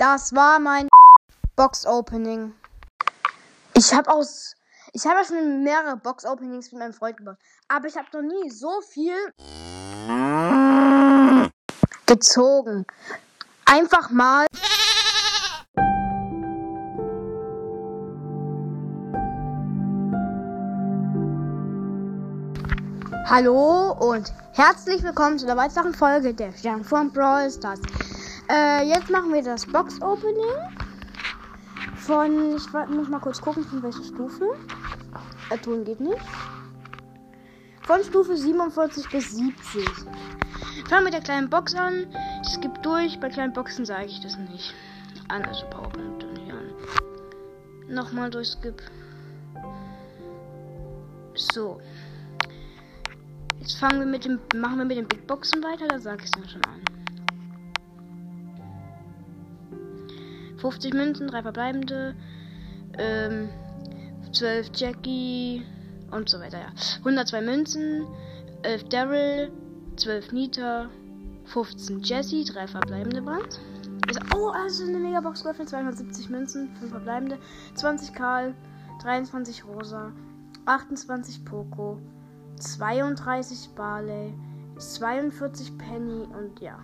Das war mein Box Opening. Ich habe aus ich habe schon mehrere Box Openings mit meinem Freund gemacht, aber ich habe noch nie so viel gezogen. Einfach mal Hallo und herzlich willkommen zu der weiteren Folge der Stern von Brawl Stars. Äh, jetzt machen wir das Box Opening von, ich muss mal kurz gucken, von welcher Stufe. Äh, geht nicht. Von Stufe 47 bis 70. Fangen mit der kleinen Box an. Ich skippe durch. Bei kleinen Boxen sage ich das nicht. An, also Powerpunkte nicht an. Nochmal durch Skip. So. Jetzt fangen wir mit dem, machen wir mit den Big Boxen weiter, da sage ich es dann schon an. 50 Münzen, 3 verbleibende, ähm, 12 Jackie und so weiter, ja. 102 Münzen, 11 Daryl, 12 Nita, 15 Jesse, 3 verbleibende Brand. Also, oh, also eine Megabox geöffnet, 270 Münzen, 5 verbleibende, 20 Karl, 23 Rosa, 28 Poco, 32 Barley, 42 Penny und ja.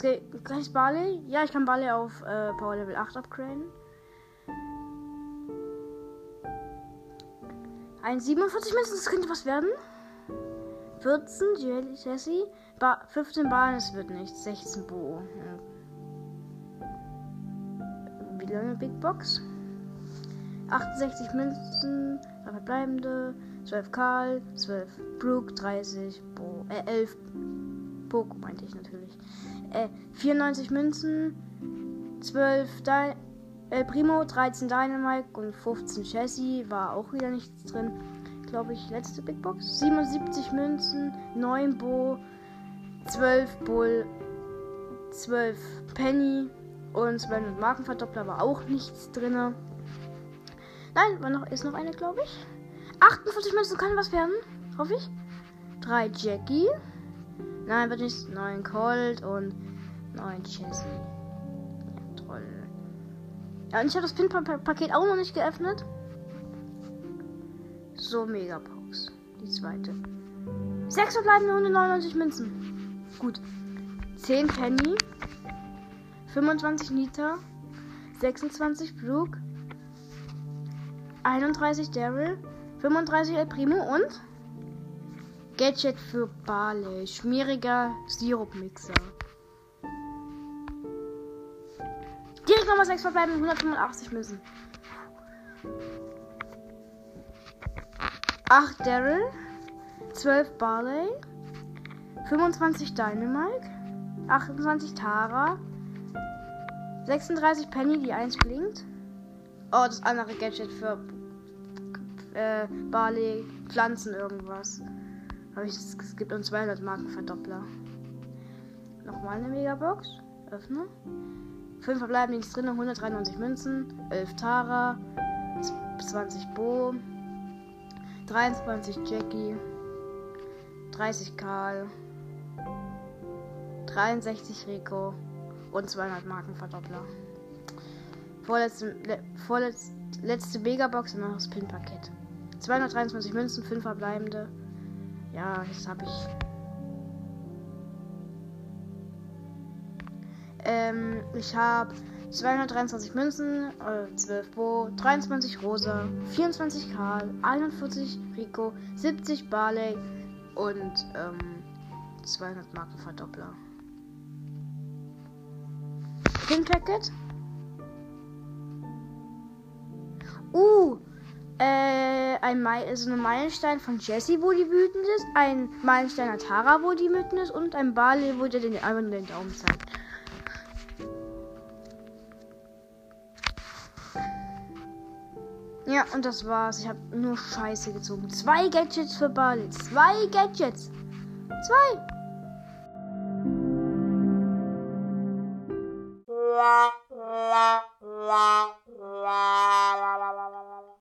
Geht gleich Barley. Ja, ich kann Barley auf äh, Power Level 8 upgraden. Ein 47 Münzen, das könnte was werden. 14 Jesse, ba 15 Bahnen, es wird nichts. 16 Bo. Wieder eine Big Box. 68 Münzen, 3 verbleibende, 12 Karl, 12 Brook, 30 Bo, äh, 11 Poco meinte ich natürlich. Äh, 94 Münzen, 12 Di äh, Primo, 13 Dynamite und 15 Chassis. War auch wieder nichts drin. Glaube ich, letzte Big Box. 77 Münzen, 9 Bo, 12 Bull, 12 Penny und 200 Markenverdoppler war auch nichts drin. Nein, war noch, ist noch eine, glaube ich. 48 Münzen kann was werden. Hoffe ich. 3 Jackie. Nein, wird nicht. 9 Colt und 9 Jesse. Ja, toll. Ja, und ich habe das Pin-Paket auch noch nicht geöffnet. So, Megabox. Die zweite. 6 verbleibende 199 Münzen. Gut. 10 Penny. 25 Nita. 26 Brook. 31 Daryl. 35 El Primo und Gadget für Barley. Schmieriger Sirupmixer. Direkt nochmal 6 verbleiben, 185 müssen. 8 Daryl. 12 Barley. 25 Dynamite. 28 Tara. 36 Penny, die 1 blinkt. Oh, das andere Gadget für äh, Barley, Pflanzen, irgendwas. Habe ich es gibt uns 200 Marken Verdoppler. Nochmal eine Megabox. Öffne. 5 verbleiben nichts drin, 193 Münzen, 11 Tara, 20 Bo, 23 Jackie, 30 Karl, 63 Rico und 200 Marken Verdoppler. Vorletzte, le, vorletzte letzte Megabox und noch das Pin-Paket. 223 Münzen, 5 verbleibende. Ja, das habe ich. Ähm, ich habe 223 Münzen, äh, 12 Bo, 23 Rosa, 24 Karl, 41 Rico, 70 Barley und ähm, 200 Marken Verdoppler. Pin Packet. Uh, äh, ein Me also ein Meilenstein von Jesse, wo die wütend ist, ein Meilenstein an Tara, wo die wütend ist und ein Barley, wo der den, einmal den Daumen zeigt. Ja, und das war's. Ich habe nur Scheiße gezogen. Zwei Gadgets für Barley. Zwei Gadgets. Zwei. La, la, la.